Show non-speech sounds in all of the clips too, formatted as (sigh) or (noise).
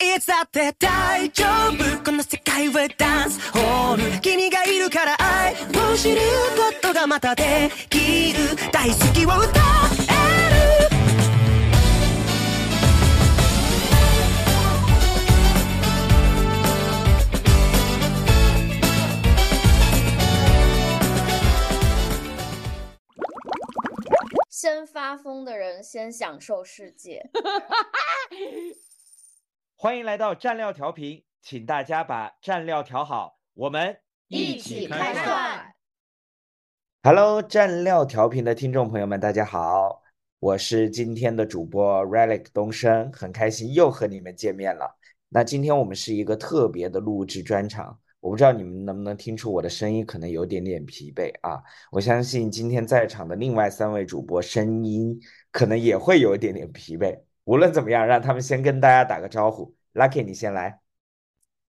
いつだって大丈夫。この世界はダンス。ホール。君がいるから愛を知ることがまたできる大好きを歌える先发疯的人先享受世界。欢迎来到蘸料调频，请大家把蘸料调好，我们一起开涮。Hello，蘸料调频的听众朋友们，大家好，我是今天的主播 Relic 东升，很开心又和你们见面了。那今天我们是一个特别的录制专场，我不知道你们能不能听出我的声音可能有点点疲惫啊。我相信今天在场的另外三位主播声音可能也会有一点点疲惫。无论怎么样，让他们先跟大家打个招呼。Lucky，你先来。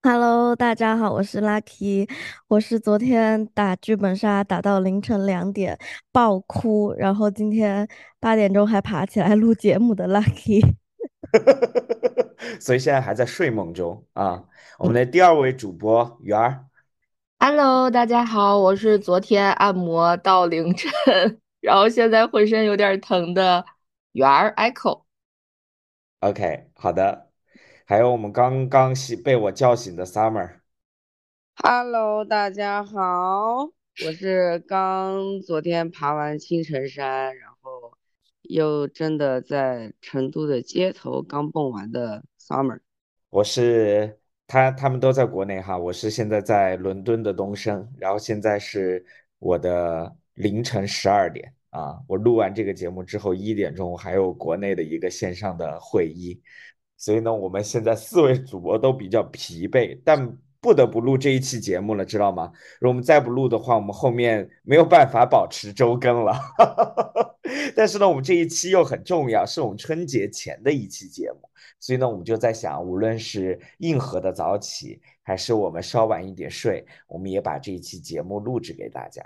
Hello，大家好，我是 Lucky，我是昨天打剧本杀打到凌晨两点爆哭，然后今天八点钟还爬起来录节目的 Lucky。(laughs) 所以现在还在睡梦中啊。我们的第二位主播圆儿，Hello，大家好，我是昨天按摩到凌晨，然后现在浑身有点疼的圆儿 Echo。OK，好的。还有我们刚刚醒被我叫醒的 Summer，Hello，大家好，我是刚昨天爬完青城山，然后又真的在成都的街头刚蹦完的 Summer。我是他，他们都在国内哈，我是现在在伦敦的东升，然后现在是我的凌晨十二点啊，我录完这个节目之后一点钟还有国内的一个线上的会议，所以呢，我们现在四位主播都比较疲惫，但不得不录这一期节目了，知道吗？如果我们再不录的话，我们后面没有办法保持周更了。(laughs) 但是呢，我们这一期又很重要，是我们春节前的一期节目。所以呢，我们就在想，无论是硬核的早起，还是我们稍晚一点睡，我们也把这一期节目录制给大家。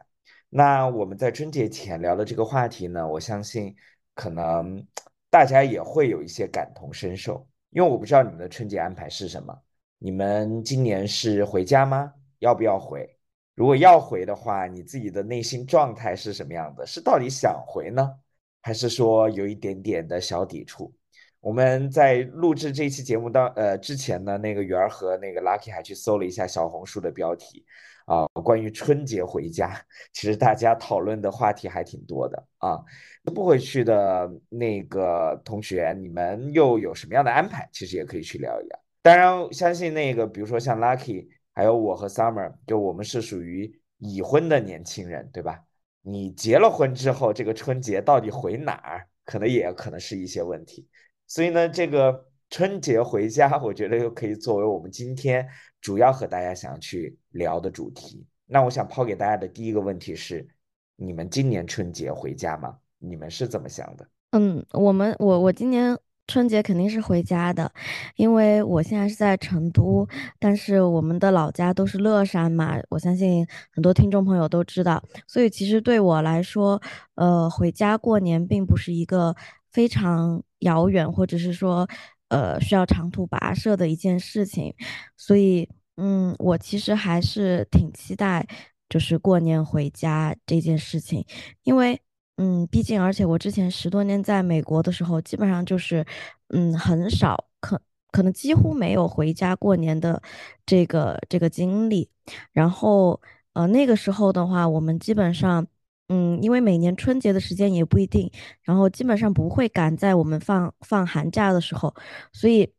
那我们在春节前聊的这个话题呢，我相信可能大家也会有一些感同身受，因为我不知道你们的春节安排是什么。你们今年是回家吗？要不要回？如果要回的话，你自己的内心状态是什么样的？是到底想回呢，还是说有一点点的小抵触？我们在录制这期节目当呃之前呢，那个圆儿和那个 Lucky 还去搜了一下小红书的标题啊，关于春节回家，其实大家讨论的话题还挺多的啊。不回去的那个同学，你们又有什么样的安排？其实也可以去聊一聊。当然，相信那个比如说像 Lucky，还有我和 Summer，就我们是属于已婚的年轻人，对吧？你结了婚之后，这个春节到底回哪儿，可能也可能是一些问题。所以呢，这个春节回家，我觉得又可以作为我们今天主要和大家想去聊的主题。那我想抛给大家的第一个问题是：你们今年春节回家吗？你们是怎么想的？嗯，我们我我今年春节肯定是回家的，因为我现在是在成都，但是我们的老家都是乐山嘛，我相信很多听众朋友都知道，所以其实对我来说，呃，回家过年并不是一个非常遥远，或者是说，呃，需要长途跋涉的一件事情，所以，嗯，我其实还是挺期待，就是过年回家这件事情，因为。嗯，毕竟，而且我之前十多年在美国的时候，基本上就是，嗯，很少，可可能几乎没有回家过年的这个这个经历。然后，呃，那个时候的话，我们基本上，嗯，因为每年春节的时间也不一定，然后基本上不会赶在我们放放寒假的时候，所以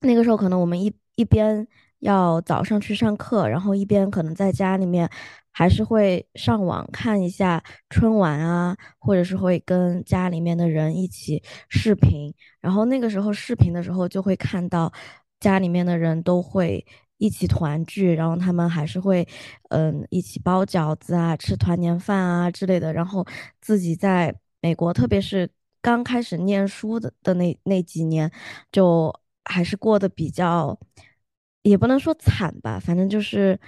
那个时候可能我们一一边要早上去上课，然后一边可能在家里面。还是会上网看一下春晚啊，或者是会跟家里面的人一起视频，然后那个时候视频的时候就会看到家里面的人都会一起团聚，然后他们还是会嗯一起包饺子啊，吃团年饭啊之类的，然后自己在美国，特别是刚开始念书的的那那几年，就还是过得比较，也不能说惨吧，反正就是。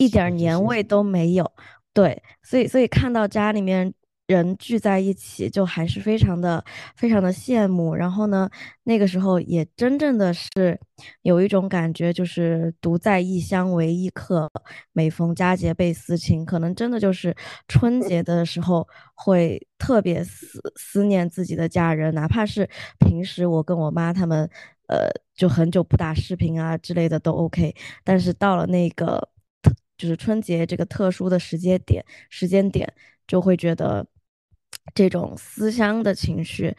一点年味都没有，对，所以所以看到家里面人聚在一起，就还是非常的非常的羡慕。然后呢，那个时候也真正的是有一种感觉，就是独在异乡为异客，每逢佳节倍思亲。可能真的就是春节的时候会特别思思念自己的家人，哪怕是平时我跟我妈他们，呃，就很久不打视频啊之类的都 OK。但是到了那个就是春节这个特殊的时间点，时间点就会觉得。这种思乡的情绪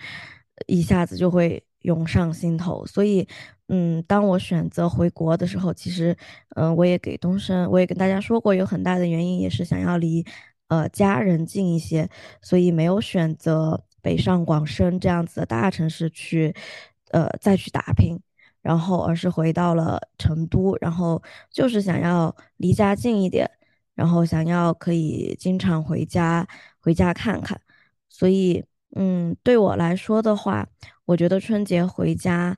一下子就会涌上心头，所以，嗯，当我选择回国的时候，其实，嗯，我也给东升，我也跟大家说过，有很大的原因也是想要离，呃，家人近一些，所以没有选择北上广深这样子的大城市去，呃，再去打拼，然后而是回到了成都，然后就是想要离家近一点，然后想要可以经常回家，回家看看。所以，嗯，对我来说的话，我觉得春节回家，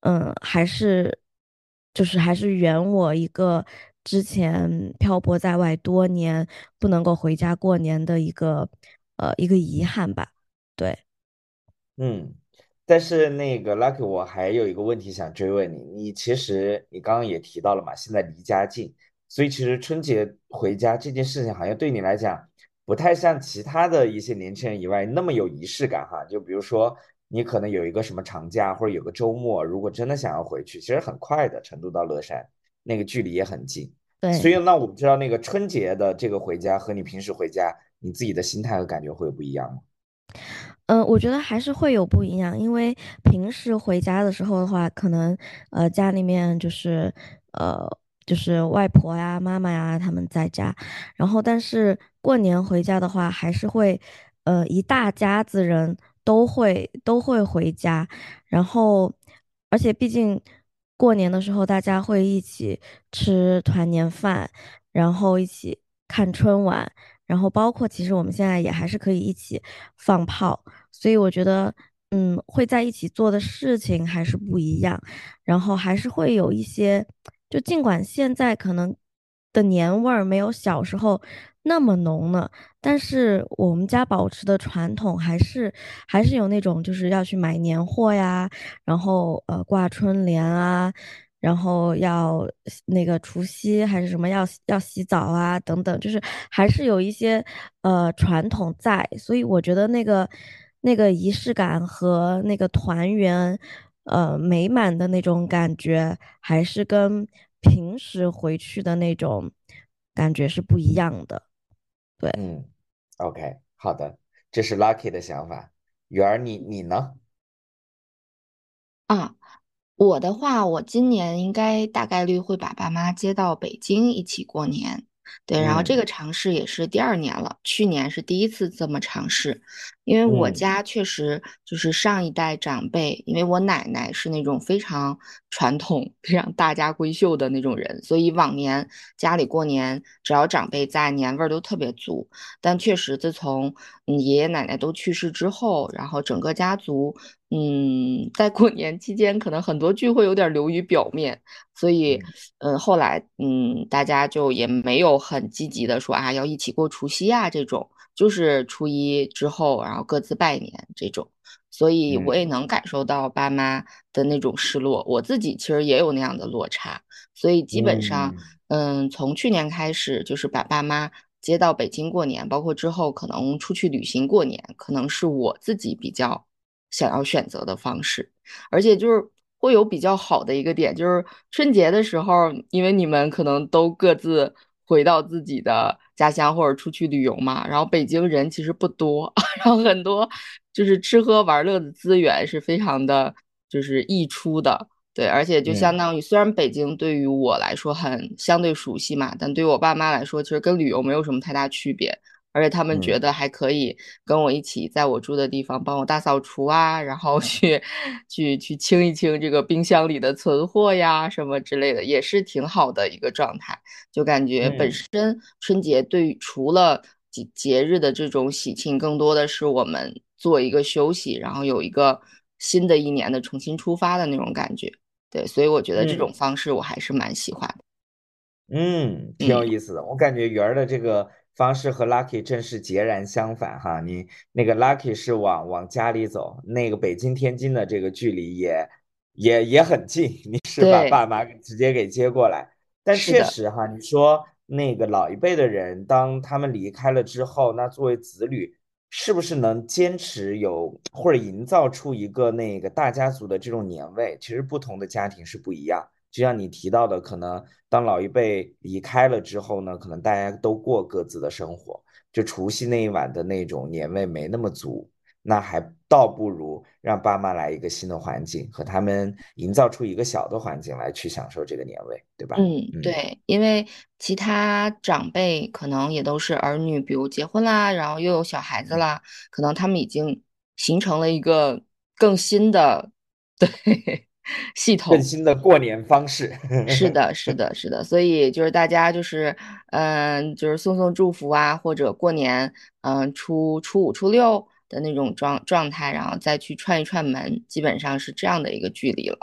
嗯，还是，就是还是圆我一个之前漂泊在外多年不能够回家过年的一个，呃，一个遗憾吧。对，嗯，但是那个 Lucky，我还有一个问题想追问你，你其实你刚刚也提到了嘛，现在离家近，所以其实春节回家这件事情，好像对你来讲。不太像其他的一些年轻人以外那么有仪式感哈，就比如说你可能有一个什么长假或者有个周末，如果真的想要回去，其实很快的，成都到乐山那个距离也很近。对，所以那我们知道那个春节的这个回家和你平时回家，你自己的心态和感觉会有不一样吗？嗯，我觉得还是会有不一样，因为平时回家的时候的话，可能呃家里面就是呃。就是外婆呀、妈妈呀，他们在家，然后但是过年回家的话，还是会，呃，一大家子人都会都会回家，然后，而且毕竟过年的时候，大家会一起吃团年饭，然后一起看春晚，然后包括其实我们现在也还是可以一起放炮，所以我觉得，嗯，会在一起做的事情还是不一样，然后还是会有一些。就尽管现在可能的年味儿没有小时候那么浓了，但是我们家保持的传统还是还是有那种就是要去买年货呀，然后呃挂春联啊，然后要那个除夕还是什么要要洗澡啊等等，就是还是有一些呃传统在，所以我觉得那个那个仪式感和那个团圆。呃，美满的那种感觉，还是跟平时回去的那种感觉是不一样的。对，嗯，OK，好的，这是 Lucky 的想法。圆儿，你你呢？啊，我的话，我今年应该大概率会把爸妈接到北京一起过年。对，然后这个尝试也是第二年了，去年是第一次这么尝试，因为我家确实就是上一代长辈，因为我奶奶是那种非常传统、非常大家闺秀的那种人，所以往年家里过年只要长辈在，年味儿都特别足。但确实自从嗯爷爷奶奶都去世之后，然后整个家族。嗯，在过年期间，可能很多聚会有点流于表面，所以，嗯，后来，嗯，大家就也没有很积极的说啊，要一起过除夕啊这种，就是初一之后，然后各自拜年这种，所以我也能感受到爸妈的那种失落，我自己其实也有那样的落差，所以基本上，嗯，从去年开始，就是把爸妈接到北京过年，包括之后可能出去旅行过年，可能是我自己比较。想要选择的方式，而且就是会有比较好的一个点，就是春节的时候，因为你们可能都各自回到自己的家乡或者出去旅游嘛，然后北京人其实不多，(laughs) 然后很多就是吃喝玩乐的资源是非常的，就是溢出的，对，而且就相当于虽然北京对于我来说很相对熟悉嘛，但对于我爸妈来说，其实跟旅游没有什么太大区别。而且他们觉得还可以跟我一起在我住的地方帮我大扫除啊，然后去去去清一清这个冰箱里的存货呀，什么之类的，也是挺好的一个状态。就感觉本身春节对于除了节节日的这种喜庆，更多的是我们做一个休息，然后有一个新的一年的重新出发的那种感觉。对，所以我觉得这种方式我还是蛮喜欢的。嗯，挺有意思的。我感觉圆儿的这个。方式和 Lucky 正是截然相反哈。你那个 Lucky 是往往家里走，那个北京天津的这个距离也也也很近，(laughs) 你是把爸妈直接给接过来。但确实哈，你说那个老一辈的人，当他们离开了之后，那作为子女，是不是能坚持有或者营造出一个那个大家族的这种年味？其实不同的家庭是不一样。就像你提到的，可能当老一辈离开了之后呢，可能大家都过各自的生活，就除夕那一晚的那种年味没那么足，那还倒不如让爸妈来一个新的环境，和他们营造出一个小的环境来去享受这个年味，对吧？嗯，对，因为其他长辈可能也都是儿女，比如结婚啦，然后又有小孩子啦，可能他们已经形成了一个更新的，(laughs) 对。系统更新的过年方式是的，是 (laughs) 的，是的，所以就是大家就是，嗯，就是送送祝福啊，或者过年，嗯，初初五、初六的那种状状态，然后再去串一串门，基本上是这样的一个距离了。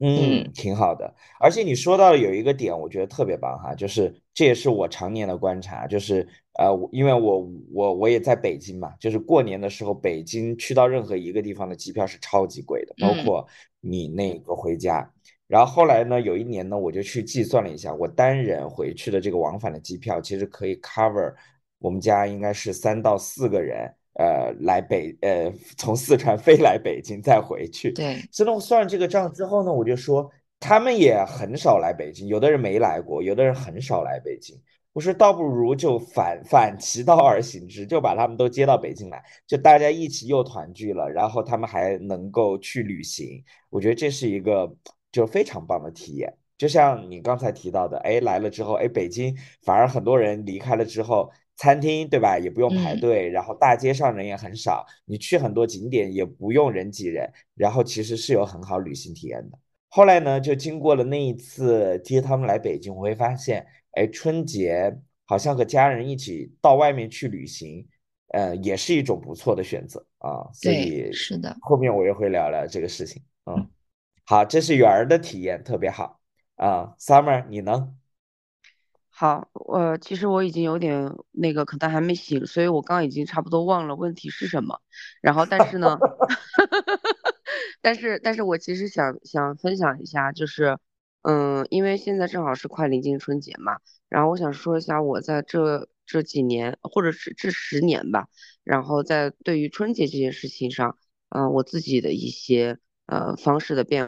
嗯，挺好的。而且你说到有一个点，我觉得特别棒哈，就是这也是我常年的观察，就是呃，因为我我我也在北京嘛，就是过年的时候，北京去到任何一个地方的机票是超级贵的，包括你那个回家。然后后来呢，有一年呢，我就去计算了一下，我单人回去的这个往返的机票，其实可以 cover 我们家应该是三到四个人。呃，来北呃，从四川飞来北京再回去。对，所以呢，我算这个账之后呢，我就说他们也很少来北京，有的人没来过，有的人很少来北京。我说倒不如就反反其道而行之，就把他们都接到北京来，就大家一起又团聚了，然后他们还能够去旅行。我觉得这是一个就非常棒的体验。就像你刚才提到的，哎，来了之后，哎，北京反而很多人离开了之后。餐厅对吧，也不用排队，然后大街上人也很少，你去很多景点也不用人挤人，然后其实是有很好旅行体验的。后来呢，就经过了那一次接他们来北京，我会发现，哎，春节好像和家人一起到外面去旅行，呃，也是一种不错的选择啊。所以是的，后面我也会聊聊这个事情。嗯，好，这是圆儿的体验，特别好啊。Summer，你呢？好，我其实我已经有点那个，可能还没醒，所以我刚已经差不多忘了问题是什么。然后，但是呢，(laughs) 但是，但是我其实想想分享一下，就是，嗯，因为现在正好是快临近春节嘛，然后我想说一下我在这这几年，或者是这十年吧，然后在对于春节这件事情上，嗯，我自己的一些呃方式的变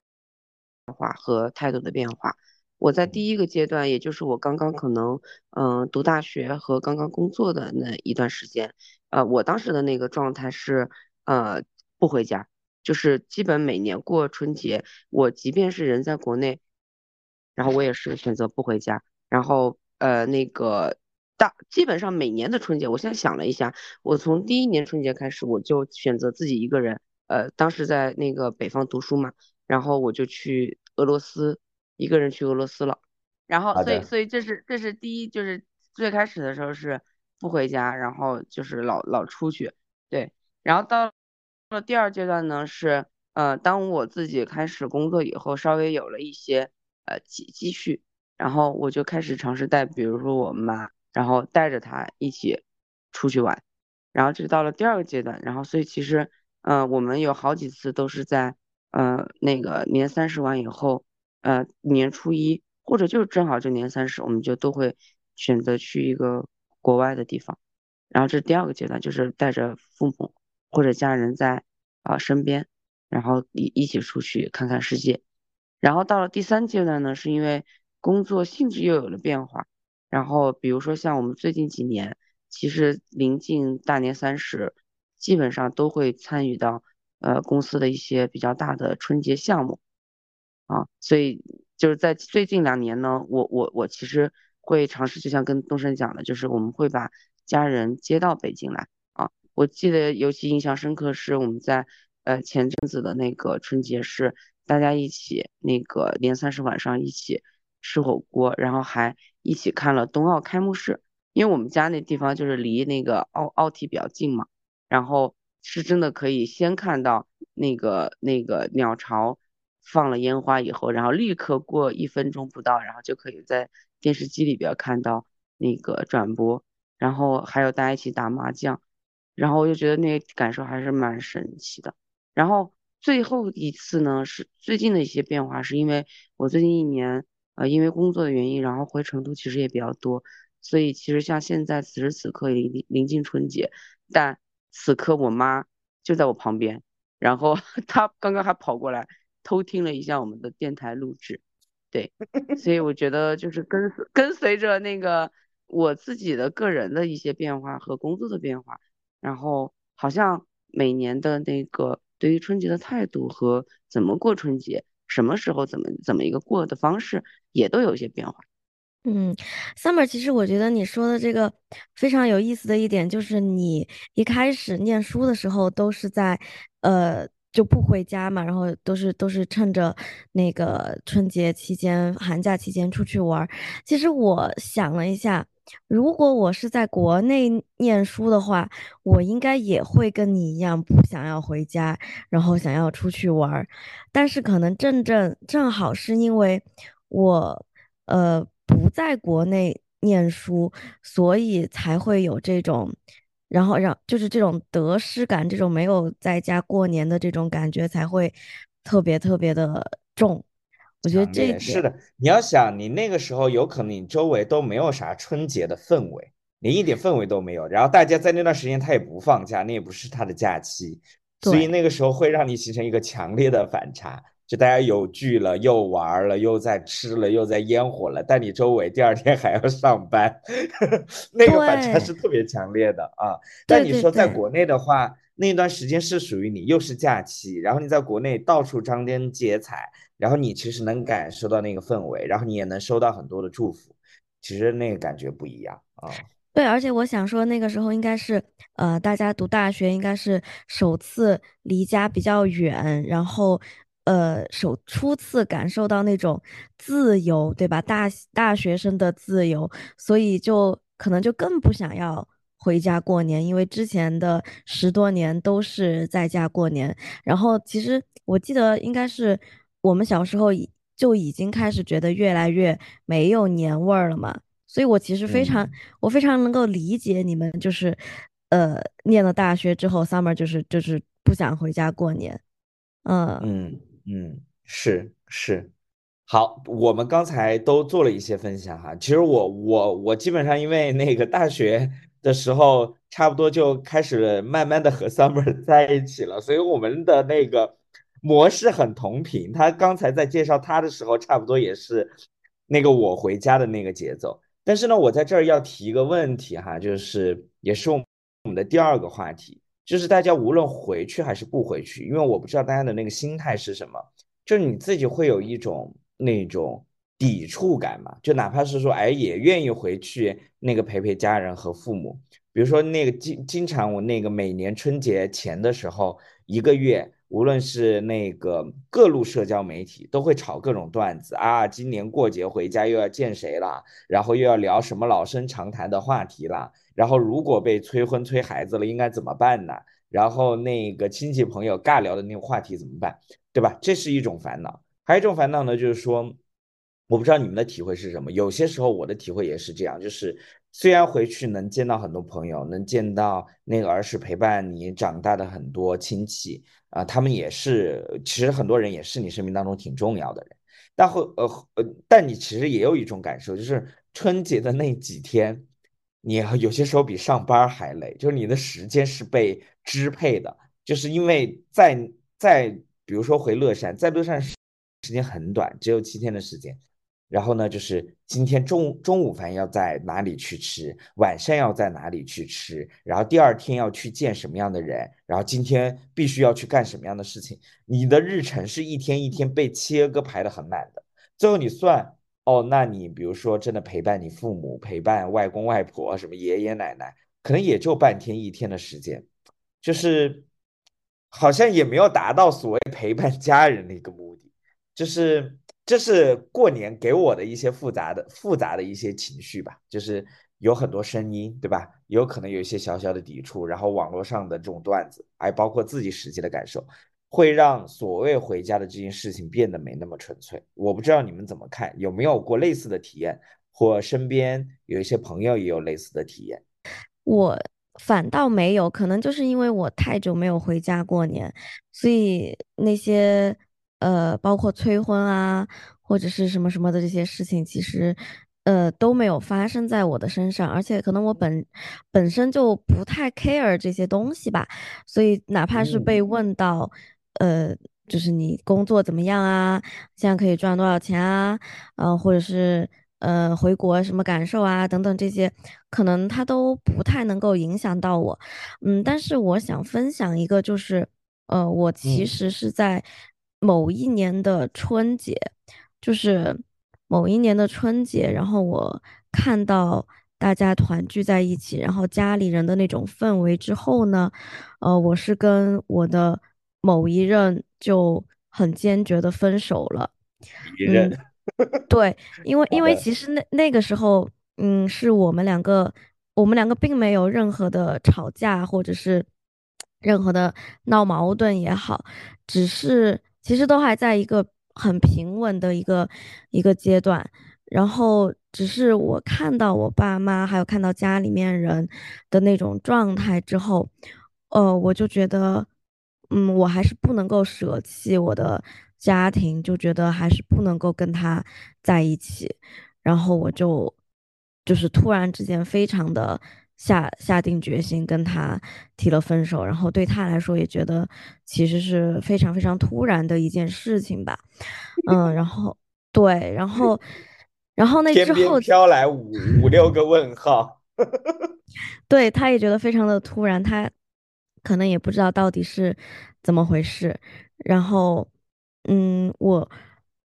化和态度的变化。我在第一个阶段，也就是我刚刚可能，嗯，读大学和刚刚工作的那一段时间，呃，我当时的那个状态是，呃，不回家，就是基本每年过春节，我即便是人在国内，然后我也是选择不回家，然后，呃，那个大基本上每年的春节，我现在想了一下，我从第一年春节开始，我就选择自己一个人，呃，当时在那个北方读书嘛，然后我就去俄罗斯。一个人去俄罗斯了，然后所以所以这是这是第一，就是最开始的时候是不回家，然后就是老老出去，对，然后到了第二阶段呢是呃当我自己开始工作以后，稍微有了一些呃积积蓄，然后我就开始尝试带，比如说我妈，然后带着她一起出去玩，然后这到了第二个阶段，然后所以其实嗯我们有好几次都是在呃那个年三十完以后。呃，年初一或者就是正好就年三十，我们就都会选择去一个国外的地方。然后这是第二个阶段就是带着父母或者家人在啊身边，然后一一起出去看看世界。然后到了第三阶段呢，是因为工作性质又有了变化。然后比如说像我们最近几年，其实临近大年三十，基本上都会参与到呃公司的一些比较大的春节项目。啊，所以就是在最近两年呢，我我我其实会尝试，就像跟东升讲的，就是我们会把家人接到北京来啊。我记得尤其印象深刻是我们在呃前阵子的那个春节是大家一起那个年三十晚上一起吃火锅，然后还一起看了冬奥开幕式，因为我们家那地方就是离那个奥奥体比较近嘛，然后是真的可以先看到那个那个鸟巢。放了烟花以后，然后立刻过一分钟不到，然后就可以在电视机里边看到那个转播，然后还有大家一起打麻将，然后我就觉得那个感受还是蛮神奇的。然后最后一次呢，是最近的一些变化，是因为我最近一年，呃，因为工作的原因，然后回成都其实也比较多，所以其实像现在此时此刻临临近春节，但此刻我妈就在我旁边，然后 (laughs) 她刚刚还跑过来偷听了一下我们的电台录制，对，所以 (laughs) 我觉得就是跟跟随着那个我自己的个人的一些变化和工作的变化，然后好像每年的那个。对于春节的态度和怎么过春节，什么时候怎么怎么一个过的方式，也都有一些变化。嗯，summer，其实我觉得你说的这个非常有意思的一点，就是你一开始念书的时候都是在，呃，就不回家嘛，然后都是都是趁着那个春节期间、寒假期间出去玩。其实我想了一下。如果我是在国内念书的话，我应该也会跟你一样不想要回家，然后想要出去玩儿。但是可能正正正好是因为我呃不在国内念书，所以才会有这种，然后让就是这种得失感，这种没有在家过年的这种感觉才会特别特别的重。我觉得这是的，你要想，你那个时候有可能你周围都没有啥春节的氛围，你一点氛围都没有。然后大家在那段时间他也不放假，那也不是他的假期，所以那个时候会让你形成一个强烈的反差，就大家有聚了，又玩了，又在吃了，又在烟火了，但你周围第二天 (laughs) 还要上班，(laughs) 那个反差是特别强烈的啊。但你说在国内的话，那段时间是属于你，又是假期，然后你在国内到处张灯结彩。然后你其实能感受到那个氛围，然后你也能收到很多的祝福，其实那个感觉不一样啊。对，而且我想说，那个时候应该是，呃，大家读大学应该是首次离家比较远，然后，呃，首初次感受到那种自由，对吧？大大学生的自由，所以就可能就更不想要回家过年，因为之前的十多年都是在家过年。然后其实我记得应该是。我们小时候就已经开始觉得越来越没有年味儿了嘛，所以我其实非常，我非常能够理解你们，就是，呃，念了大学之后，summer 就是就是不想回家过年，嗯嗯嗯，是是，好，我们刚才都做了一些分享哈，其实我我我基本上因为那个大学的时候，差不多就开始慢慢的和 summer (laughs) 在一起了，所以我们的那个。模式很同频，他刚才在介绍他的时候，差不多也是那个我回家的那个节奏。但是呢，我在这儿要提一个问题哈，就是也是我们的第二个话题，就是大家无论回去还是不回去，因为我不知道大家的那个心态是什么，就是你自己会有一种那种抵触感嘛？就哪怕是说，哎，也愿意回去那个陪陪家人和父母，比如说那个经经常我那个每年春节前的时候一个月。无论是那个各路社交媒体都会炒各种段子啊，今年过节回家又要见谁了，然后又要聊什么老生常谈的话题了，然后如果被催婚催孩子了应该怎么办呢？然后那个亲戚朋友尬聊的那个话题怎么办？对吧？这是一种烦恼，还有一种烦恼呢，就是说，我不知道你们的体会是什么，有些时候我的体会也是这样，就是虽然回去能见到很多朋友，能见到那个儿时陪伴你长大的很多亲戚。啊，他们也是，其实很多人也是你生命当中挺重要的人，但后呃呃，但你其实也有一种感受，就是春节的那几天，你有些时候比上班还累，就是你的时间是被支配的，就是因为在在比如说回乐山，在乐山时时间很短，只有七天的时间。然后呢，就是今天中午中午饭要在哪里去吃，晚上要在哪里去吃，然后第二天要去见什么样的人，然后今天必须要去干什么样的事情。你的日程是一天一天被切割排的很满的。最后你算哦，那你比如说真的陪伴你父母、陪伴外公外婆、什么爷爷奶奶，可能也就半天一天的时间，就是好像也没有达到所谓陪伴家人的一个目的，就是。这是过年给我的一些复杂的、复杂的一些情绪吧，就是有很多声音，对吧？有可能有一些小小的抵触，然后网络上的这种段子，还包括自己实际的感受，会让所谓回家的这件事情变得没那么纯粹。我不知道你们怎么看，有没有过类似的体验？或身边有一些朋友也有类似的体验？我反倒没有，可能就是因为我太久没有回家过年，所以那些呃，包括催婚啊，或者是什么什么的这些事情，其实呃都没有发生在我的身上，而且可能我本本身就不太 care 这些东西吧，所以哪怕是被问到，呃，就是你工作怎么样啊，现在可以赚多少钱啊，嗯，或者是。呃，回国什么感受啊？等等这些，可能他都不太能够影响到我。嗯，但是我想分享一个，就是，呃，我其实是在某一年的春节，就是某一年的春节，然后我看到大家团聚在一起，然后家里人的那种氛围之后呢，呃，我是跟我的某一任就很坚决的分手了。一任。对，(laughs) 因为因为其实那那个时候，嗯，是我们两个，我们两个并没有任何的吵架，或者是 (tsk) 任何的闹矛盾也好，只是其实都还在一个很平稳的一个一个阶段。然后只是我看到我爸妈，还有看到家里面人的那种状态之后，呃，我就觉得，嗯，我还是不能够舍弃我的。家庭就觉得还是不能够跟他在一起，然后我就就是突然之间非常的下下定决心跟他提了分手，然后对他来说也觉得其实是非常非常突然的一件事情吧，(laughs) 嗯，然后对，然后然后那之后飘来五五六个问号，(laughs) 对，他也觉得非常的突然，他可能也不知道到底是怎么回事，然后。嗯，我，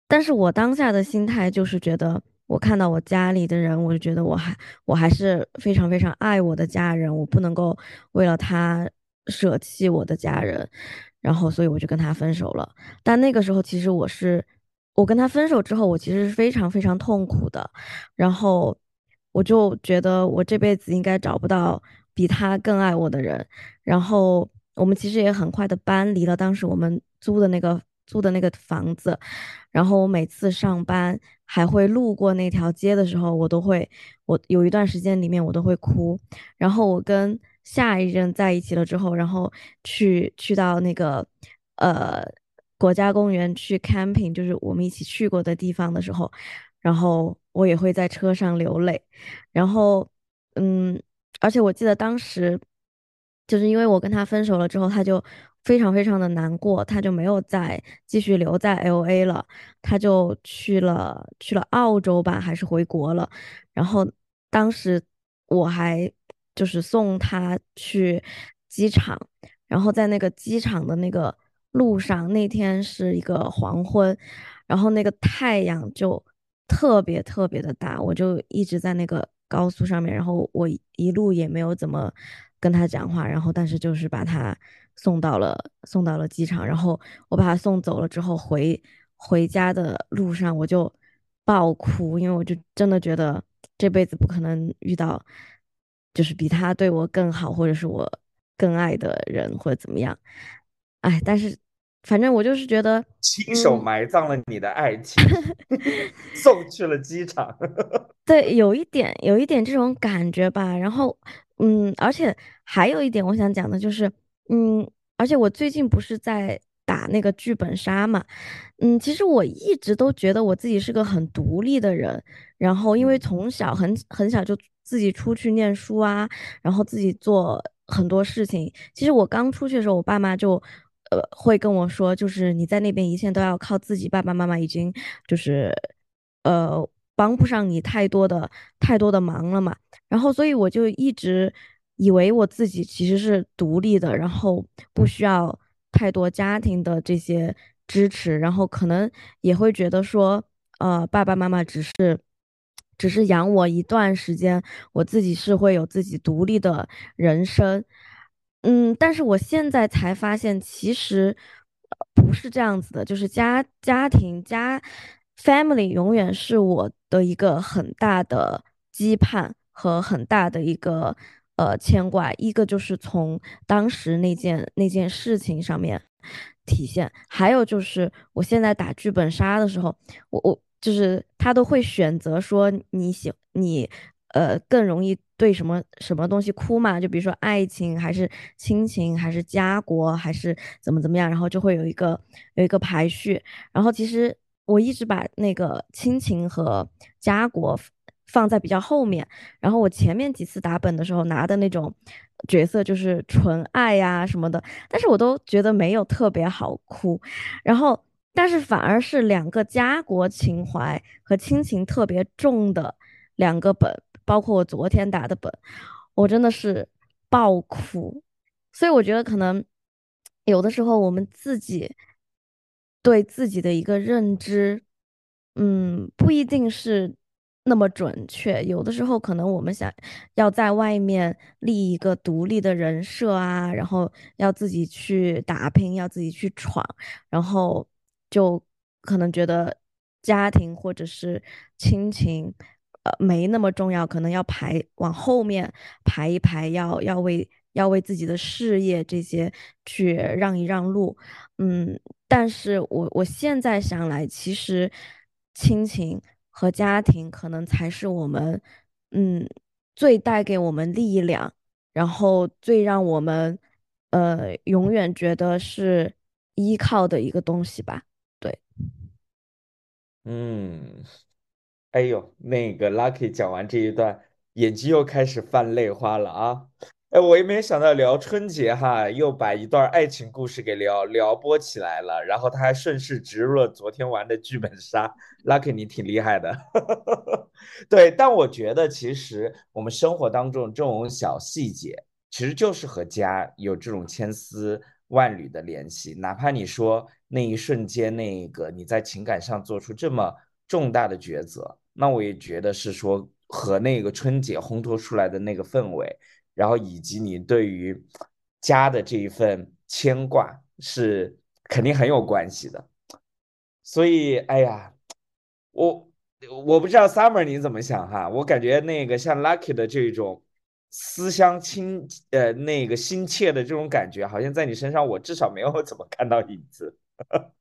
但是我当下的心态就是觉得，我看到我家里的人，我就觉得我还我还是非常非常爱我的家人，我不能够为了他舍弃我的家人，然后所以我就跟他分手了。但那个时候其实我是，我跟他分手之后，我其实是非常非常痛苦的，然后我就觉得我这辈子应该找不到比他更爱我的人，然后我们其实也很快的搬离了当时我们租的那个。租的那个房子，然后我每次上班还会路过那条街的时候，我都会，我有一段时间里面我都会哭。然后我跟下一任在一起了之后，然后去去到那个呃国家公园去 camping，就是我们一起去过的地方的时候，然后我也会在车上流泪。然后嗯，而且我记得当时就是因为我跟他分手了之后，他就。非常非常的难过，他就没有再继续留在 L A 了，他就去了去了澳洲吧，还是回国了。然后当时我还就是送他去机场，然后在那个机场的那个路上，那天是一个黄昏，然后那个太阳就特别特别的大，我就一直在那个高速上面，然后我一路也没有怎么跟他讲话，然后但是就是把他。送到了，送到了机场，然后我把他送走了之后，回回家的路上我就爆哭，因为我就真的觉得这辈子不可能遇到，就是比他对我更好，或者是我更爱的人，或者怎么样。哎，但是反正我就是觉得，亲手埋葬了你的爱情，(laughs) 送去了机场。(laughs) 对，有一点，有一点这种感觉吧。然后，嗯，而且还有一点我想讲的就是。嗯，而且我最近不是在打那个剧本杀嘛，嗯，其实我一直都觉得我自己是个很独立的人，然后因为从小很很小就自己出去念书啊，然后自己做很多事情。其实我刚出去的时候，我爸妈就呃会跟我说，就是你在那边一切都要靠自己，爸爸妈妈已经就是呃帮不上你太多的太多的忙了嘛，然后所以我就一直。以为我自己其实是独立的，然后不需要太多家庭的这些支持，然后可能也会觉得说，呃，爸爸妈妈只是只是养我一段时间，我自己是会有自己独立的人生，嗯，但是我现在才发现，其实不是这样子的，就是家家庭家 family 永远是我的一个很大的期盼和很大的一个。呃，牵挂一个就是从当时那件那件事情上面体现，还有就是我现在打剧本杀的时候，我我就是他都会选择说你喜你呃更容易对什么什么东西哭嘛？就比如说爱情还是亲情还是家国还是怎么怎么样，然后就会有一个有一个排序。然后其实我一直把那个亲情和家国放在比较后面，然后我前面几次打本的时候拿的那种角色就是纯爱呀什么的，但是我都觉得没有特别好哭，然后。但是反而是两个家国情怀和亲情特别重的两个本，包括我昨天打的本，我真的是爆哭。所以我觉得可能有的时候我们自己对自己的一个认知，嗯，不一定是那么准确。有的时候可能我们想要在外面立一个独立的人设啊，然后要自己去打拼，要自己去闯，然后。就可能觉得家庭或者是亲情，呃，没那么重要，可能要排往后面排一排，要要为要为自己的事业这些去让一让路，嗯，但是我我现在想来，其实亲情和家庭可能才是我们，嗯，最带给我们力量，然后最让我们，呃，永远觉得是依靠的一个东西吧。对嗯，哎呦，那个 Lucky 讲完这一段，眼睛又开始泛泪花了啊！哎，我也没想到聊春节哈，又把一段爱情故事给撩撩拨起来了，然后他还顺势植入了昨天玩的剧本杀。Lucky，你挺厉害的。(laughs) 对，但我觉得其实我们生活当中这种小细节，其实就是和家有这种千丝。万缕的联系，哪怕你说那一瞬间，那个你在情感上做出这么重大的抉择，那我也觉得是说和那个春节烘托出来的那个氛围，然后以及你对于家的这一份牵挂，是肯定很有关系的。所以，哎呀，我我不知道 Summer 你怎么想哈，我感觉那个像 Lucky 的这种。思乡亲，呃，那个心切的这种感觉，好像在你身上，我至少没有怎么看到影子。(laughs)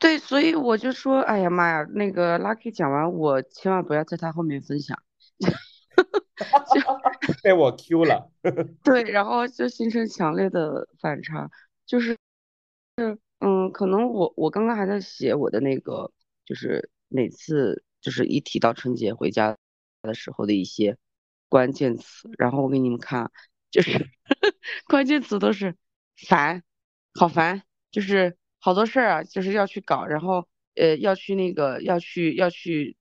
对，所以我就说，哎呀妈呀，那个 Lucky 讲完，我千万不要在他后面分享，(laughs) (laughs) 被我 Q 了。(laughs) 对，然后就形成强烈的反差，就是，是，嗯，可能我我刚刚还在写我的那个，就是每次就是一提到春节回家的时候的一些。关键词，然后我给你们看，就是 (laughs) 关键词都是烦，好烦，就是好多事儿啊，就是要去搞，然后呃要去那个要去要去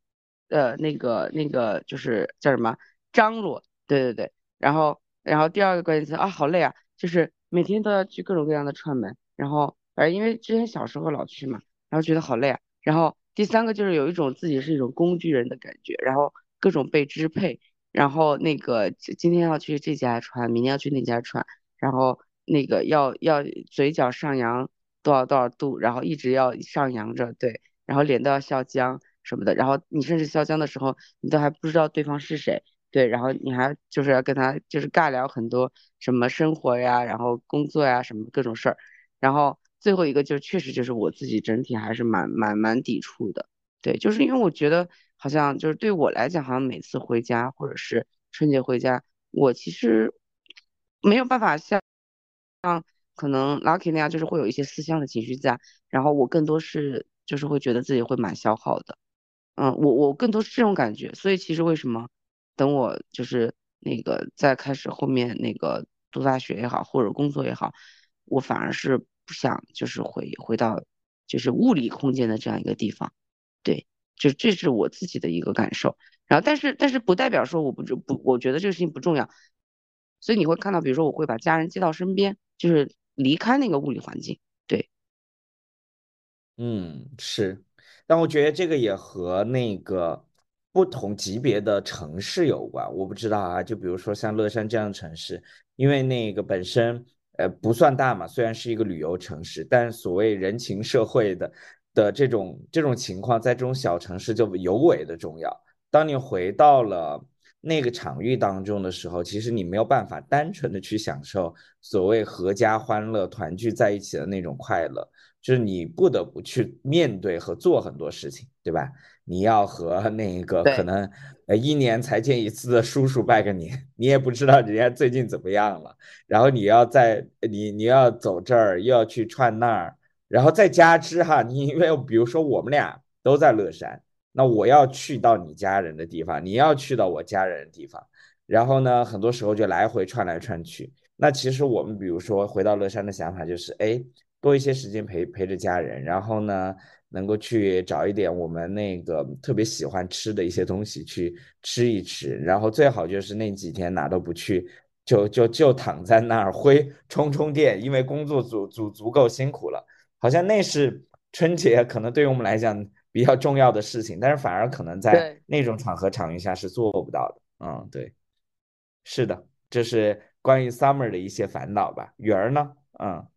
呃那个那个就是叫什么张罗，对对对，然后然后第二个关键词啊好累啊，就是每天都要去各种各样的串门，然后呃因为之前小时候老去嘛，然后觉得好累啊，然后第三个就是有一种自己是一种工具人的感觉，然后各种被支配。然后那个今天要去这家串，明天要去那家串，然后那个要要嘴角上扬多少多少度，然后一直要上扬着，对，然后脸都要笑僵什么的，然后你甚至笑僵的时候，你都还不知道对方是谁，对，然后你还就是要跟他就是尬聊很多什么生活呀，然后工作呀什么各种事儿，然后最后一个就确实就是我自己整体还是蛮蛮蛮抵触的，对，就是因为我觉得。好像就是对我来讲，好像每次回家或者是春节回家，我其实没有办法像像可能 Lucky 那样，就是会有一些思乡的情绪在。然后我更多是就是会觉得自己会蛮消耗的，嗯，我我更多是这种感觉。所以其实为什么等我就是那个再开始后面那个读大学也好，或者工作也好，我反而是不想就是回回到就是物理空间的这样一个地方，对。就这是我自己的一个感受，然后但是但是不代表说我不不我觉得这个事情不重要，所以你会看到，比如说我会把家人接到身边，就是离开那个物理环境，对，嗯是，但我觉得这个也和那个不同级别的城市有关，我不知道啊，就比如说像乐山这样的城市，因为那个本身呃不算大嘛，虽然是一个旅游城市，但所谓人情社会的。的这种这种情况，在这种小城市就尤为的重要。当你回到了那个场域当中的时候，其实你没有办法单纯的去享受所谓阖家欢乐、团聚在一起的那种快乐。就是你不得不去面对和做很多事情，对吧？你要和 (laughs) 那个可能呃一年才见一次的叔叔拜个年，你也不知道人家最近怎么样了。然后你要在你你要走这儿，又要去串那儿，然后再加之哈，你因为比如说我们俩都在乐山，那我要去到你家人的地方，你要去到我家人的地方，然后呢，很多时候就来回串来串去。那其实我们比如说回到乐山的想法就是，哎。多一些时间陪陪着家人，然后呢，能够去找一点我们那个特别喜欢吃的一些东西去吃一吃，然后最好就是那几天哪都不去，就就就躺在那儿挥充充电，因为工作足足足够辛苦了。好像那是春节可能对于我们来讲比较重要的事情，但是反而可能在那种场合场域下是做不到的。嗯，对，是的，这是关于 summer 的一些烦恼吧。雨儿呢？嗯。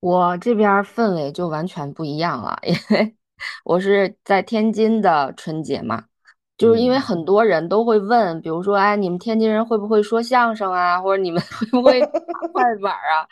我这边氛围就完全不一样了，因为我是在天津的春节嘛，就是因为很多人都会问，比如说，哎，你们天津人会不会说相声啊，或者你们 (laughs) 会不会打快 (laughs) 板啊？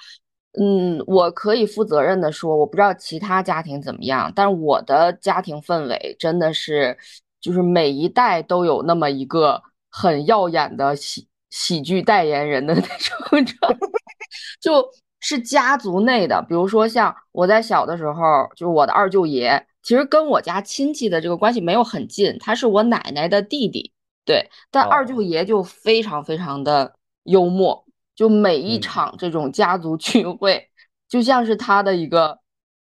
嗯，我可以负责任的说，我不知道其他家庭怎么样，但是我的家庭氛围真的是，就是每一代都有那么一个很耀眼的喜喜剧代言人的那种，(laughs) 就。是家族内的，比如说像我在小的时候，就是我的二舅爷，其实跟我家亲戚的这个关系没有很近，他是我奶奶的弟弟，对。但二舅爷就非常非常的幽默，就每一场这种家族聚会，就像是他的一个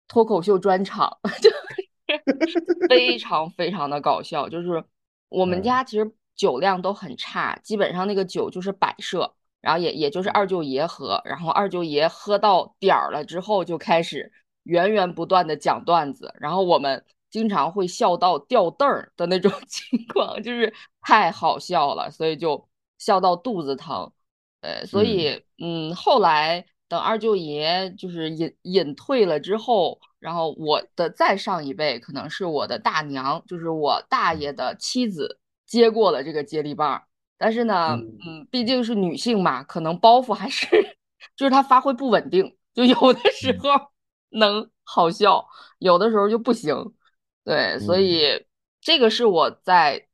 脱口秀专场，(laughs) 就是 (laughs) 非常非常的搞笑。就是我们家其实酒量都很差，基本上那个酒就是摆设。然后也也就是二舅爷喝，然后二舅爷喝到点儿了之后，就开始源源不断的讲段子，然后我们经常会笑到掉凳儿的那种 (laughs) 情况，就是太好笑了，所以就笑到肚子疼。呃，所以嗯，后来等二舅爷就是隐隐退了之后，然后我的再上一辈可能是我的大娘，就是我大爷的妻子接过了这个接力棒。但是呢，嗯，毕竟是女性嘛，可能包袱还是，(laughs) 就是她发挥不稳定，就有的时候能好笑，有的时候就不行。对，所以这个是我在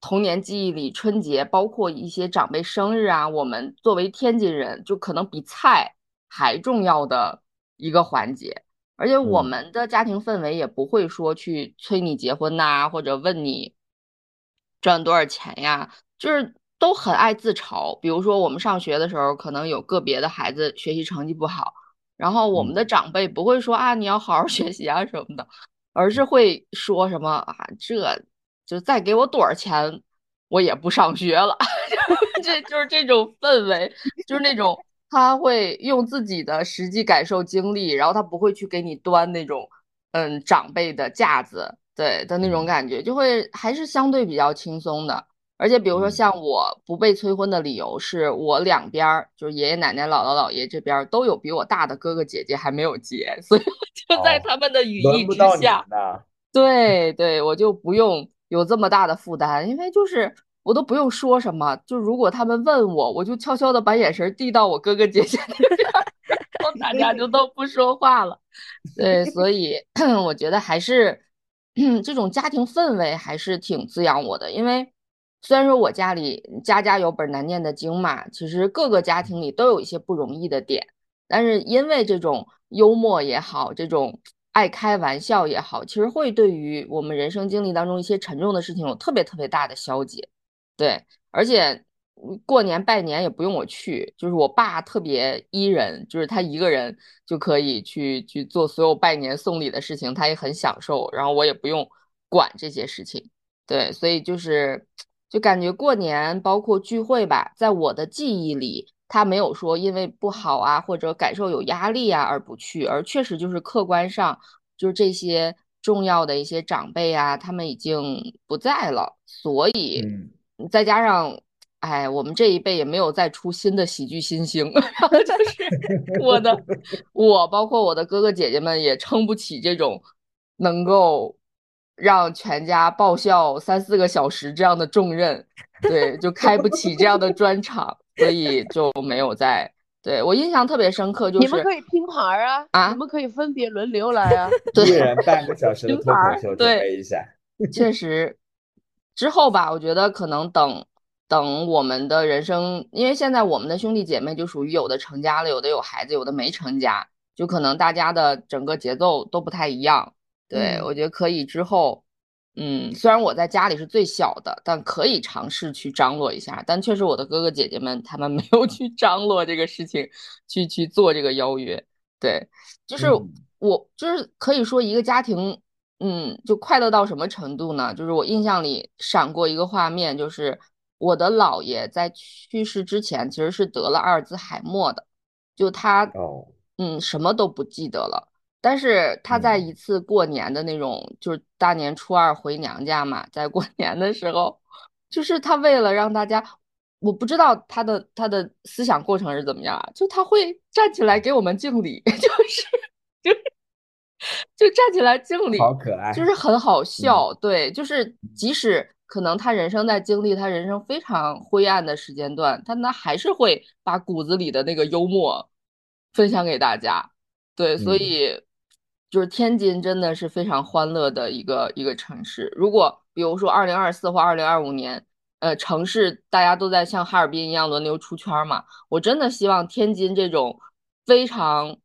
童年记忆里，春节包括一些长辈生日啊，我们作为天津人，就可能比菜还重要的一个环节。而且我们的家庭氛围也不会说去催你结婚呐，或者问你赚多少钱呀，就是。都很爱自嘲，比如说我们上学的时候，可能有个别的孩子学习成绩不好，然后我们的长辈不会说啊你要好好 (laughs) 学习啊什么的，而是会说什么啊这就再给我多少钱，我也不上学了，(laughs) 这就是这种氛围，就是那种 (laughs) 他会用自己的实际感受经历，然后他不会去给你端那种嗯长辈的架子，对的那种感觉，就会还是相对比较轻松的。而且，比如说，像我不被催婚的理由是我两边儿，就是爷爷奶奶、姥姥姥爷这边都有比我大的哥哥姐姐还没有结，(laughs) 所以就在他们的羽翼之下，(laughs) 对对，我就不用有这么大的负担，因为就是我都不用说什么，就如果他们问我，我就悄悄的把眼神递到我哥哥姐姐那边，(laughs) 然后大家就都不说话了。对，所以 (clears throat) 我觉得还是 (clears throat) 这种家庭氛围还是挺滋养我的，因为。虽然说我家里家家有本难念的经嘛，其实各个家庭里都有一些不容易的点，但是因为这种幽默也好，这种爱开玩笑也好，其实会对于我们人生经历当中一些沉重的事情有特别特别大的消解。对，而且过年拜年也不用我去，就是我爸特别依人，就是他一个人就可以去去做所有拜年送礼的事情，他也很享受，然后我也不用管这些事情。对，所以就是。就感觉过年包括聚会吧，在我的记忆里，他没有说因为不好啊或者感受有压力啊而不去，而确实就是客观上就是这些重要的一些长辈啊，他们已经不在了，所以再加上，哎，我们这一辈也没有再出新的喜剧新星，(laughs) 然后就是我的 (laughs) 我包括我的哥哥姐姐们也撑不起这种能够。让全家爆笑三四个小时这样的重任，对，就开不起这样的专场，所以就没有在对我印象特别深刻，就是你们可以拼盘儿啊，啊你们可以分别轮流来啊。(laughs) 一人半个小时的脱口秀，准对备一下。确实，之后吧，我觉得可能等等我们的人生，因为现在我们的兄弟姐妹就属于有的成家了，有的有孩子，有的没成家，就可能大家的整个节奏都不太一样。对，嗯我觉得可以之后，嗯，虽然我在家里是最小的，但可以尝试去张罗一下。但确实我的哥哥姐姐们他们 (laughs) 没有去张罗这个事情，去去做这个邀约。对，就是嗯我就是可以说一个家庭。嗯，就快乐到什么程度呢？就是我印象里闪过一个画面，就是我的姥爷在去世之前其实是得了阿尔兹海默的，就他哦，嗯什么都不记得了。但是他在嗯。一次过年的那种，就是大年初二回娘家嘛，在过 (laughs) 年的时候，就是他为了让大家，我不知道他的他的思想过程是怎么样啊，就他会站起来给我们敬礼，(laughs) 就是就是就站起来敬礼，好可爱，就是很嗯。好笑，对，就是即使可能他人生在经历他人生非常灰暗的时间段，但他还是会把骨子里的那个幽默分享给大家，对，所嗯。以就是天津真的是非常欢乐的一个一个城市。如果比如说二零二四或二零二五年，呃，城市大家都在像哈尔滨一样轮流出圈嘛，我真的希望天津这种非常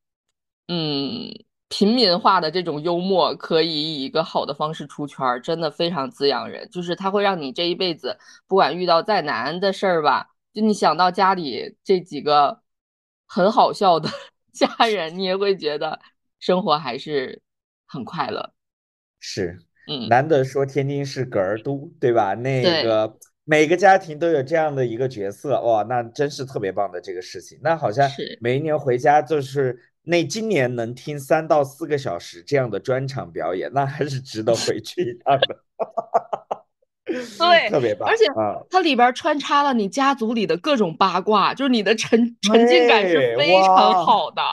嗯平民化的这种幽默，可以以一个好的方式出圈，真的非常滋养人。就是它会让你这一辈子，不管遇到再难的事儿吧，就你想到家里这几个很好笑的 (laughs) 家人，你也会觉得生活还是很快乐。是，嗯，难得说天津是哏儿都，对吧？那个每个家庭都有这样的一个角色，哇，那真是特别棒的这个事情。那好像是每一年回家就是那今年能听三到四个小时这样的专场表演，那还是值得回去一趟的。(laughs) 对特别棒，而且啊，它里边穿插了你家族里的各种八卦，就是你的沉沉浸感是非常好的。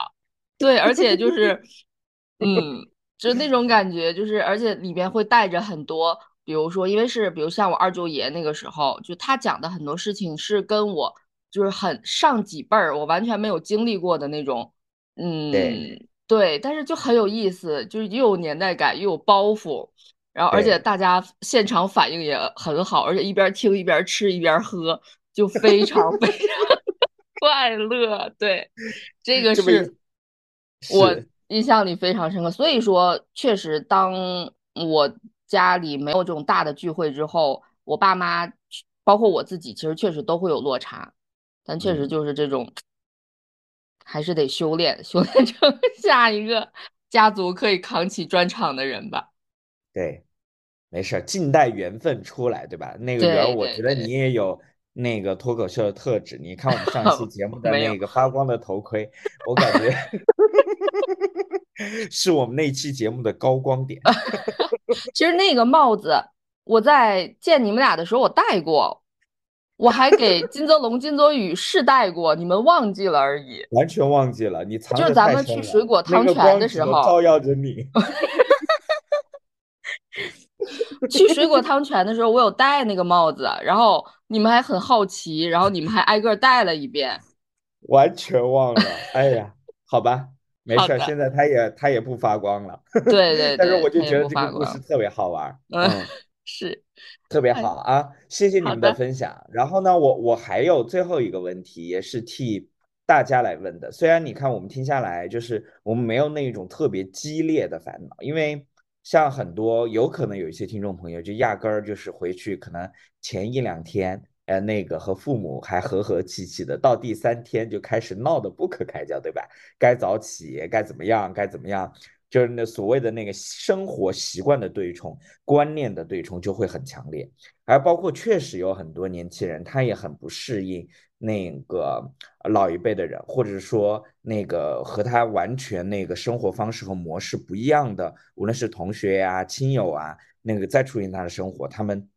对，而且就是，(laughs) 嗯，就那种感觉，就是而且里边会带着很多，比如说，因为是比如像我二舅爷那个时候，就他讲的很多事情是跟我就是很上几辈儿，我完全没有经历过的那种，嗯，对对，但是就很有意思，就是又有年代感，又有包袱。然后，而且大家现场反应也很好，而且一边听一边吃一边喝，就非常 (laughs) 非常快乐。对，这个 (laughs) 是我印象里非常深刻。所以说，确实，当我家里没有这种大的聚会之后，我爸妈，包括我自己，其实确实都会有落差，但确实嗯就是这种，还是得修炼，(laughs) 修炼成下一个家族可以扛起专场的人吧。对，没事儿，静待缘分出来，对吧？那个缘，我觉得你也有那个脱口秀的特质。你看我们上期 (laughs) 节目的那个发光的头盔，我感觉 (laughs) 是我们那期节目的高光点。(laughs) 其实那个帽子，我在见你们俩的时候我戴过，我还给金泽龙、金泽宇试戴过，你们忘记了而已。完全忘记了，你藏就是咱们去水果汤泉的时候照耀着你。去水果汤泉的时候，我有戴那个帽子，然后你们还很好奇，然后你们还挨个带了一遍。(laughs) 完全忘了，哎呀，好吧，没事儿，现在他也他也不发光了，对对 (laughs) 但是我就觉得这个故事。特别好玩儿，嗯嗯，(laughs) 是，特别哎好啊，谢谢你们的的分享。然后呢，我我还有最后一个问题，也是替大家来问的。虽然你看我们听下来，就是我们没有那种特别激烈的烦恼，因为像很多有可能有一些听众朋友就压根儿就是回去可能前一两天。呃，那个和父母还和和气气的，到第三天就开始闹得不可开交，对吧？该早起，该怎么样，该怎么样，就是那所谓的那个生活习惯的对冲、观念的对冲就会很强烈，而包括确实有很多年轻人他也很不适应那个老一辈的人，或者说那个和他完全那个生活方式和模式不一样的，无论是同学呀、亲友啊，那个再出现他的生活，他们。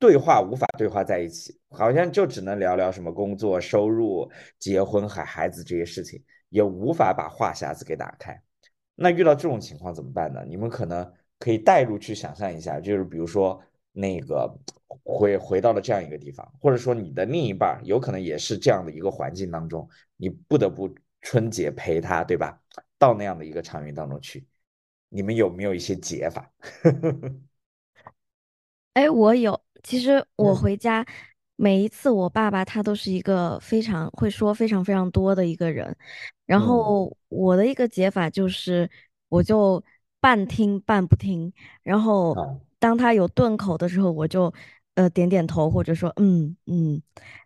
对话无法对话在一起，好像就只能聊聊什么工作、收入、结婚和孩子这些事情，也无法把话匣子给打开。那遇到这种情况怎么办呢？你们可能可以带入去想象一下，就是比如说那个回回到了这样一个地方，或者说你的另一半有可能也是这样的一个环境当中，你不得不春节陪他，对吧？到那样的一个场域当中去，你们有没有一些解法？(laughs) 哎，我有。其实我嗯。回家，每一次我爸爸他都是一个非常会说非常非常多的一个人，然嗯。后我的一个解法就是，我就半听半不听，然后啊当他有顿口的时候，我就呃点点头或者说嗯嗯，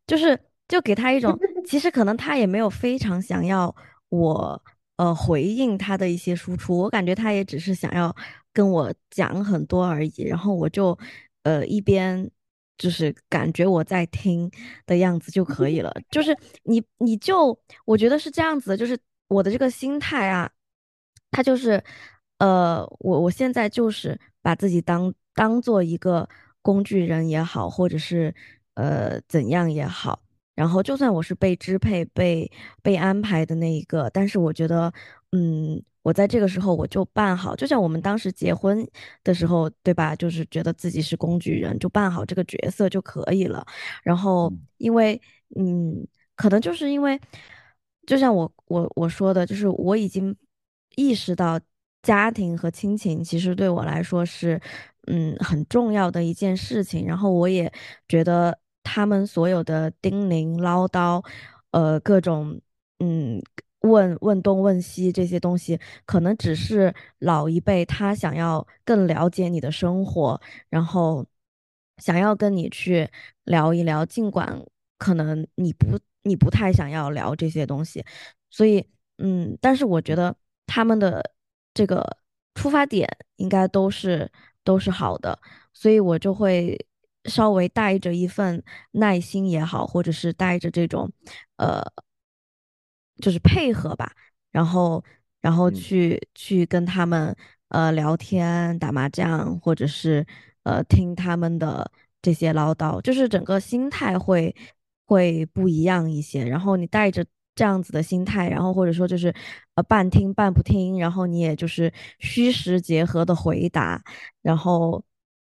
就是就给他一种，其实可能他也没有非常想要我呃回应他的一些输出，我感觉他也只是想要跟我讲很多而已，然后我就呃一边就是感觉我在听的样子就可以了，就是你你就我觉得是这样子的，就是我的这个心态啊，他就是呃我我现在就是把自己当当做一个工具人也好，或者是呃怎样也好。然后，就算我是被支配、被被安排的那一个，但是我觉得，嗯，我在这个时候我就办好，就像我们当时结婚的时候，对吧？就是觉得自己是工具人，就办好这个角色就可以了。然后嗯，因为，嗯，可能就是因为，就像我我我说的，就是我已经意识到家庭和亲情其实对我来说是，嗯，很重要的一件事情。然后我也觉得他们所有的叮咛唠叨，呃，各种嗯问问东问西这些东西，可能只是老一辈他想要更了解你的生活，然后想要跟你去聊一聊，尽管可能你不你不太想要聊这些东西，所以嗯，但是我觉得他们的这个出发点应该都是都是好的，所以我就会稍微带着一份耐心也好，或者是带着这种呃，就是配合吧，然后然后嗯去去跟他们呃聊天、打麻将，或者是呃听他们的这些唠叨，就是整个心态会会不一样一些。然后你带着这样子的心态，然后或者说就是呃半听半不听，然后你也就是虚实结合的回答，然后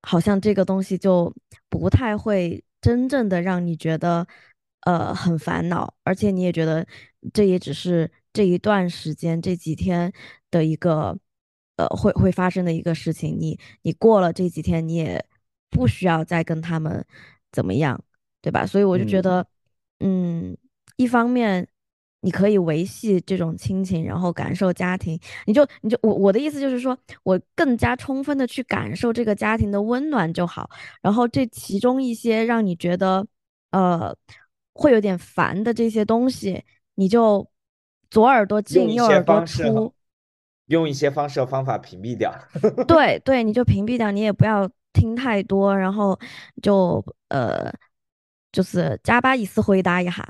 好像这个东西就不太会真正的让你觉得呃很烦恼，而且你也觉得这也只是这一段时间这几天的一个呃会会发生的一个事情，你你过了这几天，你也不需要再跟他们怎么样，对吧？所以我就觉嗯得，嗯，一方面。你可以维系这种亲情，然后感受家庭，你就你就我我的意思就是说，我更加充分的去感受这个家庭的温暖就好。然后这其中一些让你觉得呃会有点烦的这些东西，你就左耳朵进右耳朵出，用一些方式和方法屏蔽掉。对对，你就屏蔽掉，你也不要听太多，然后就呃就是加巴意思回答一下，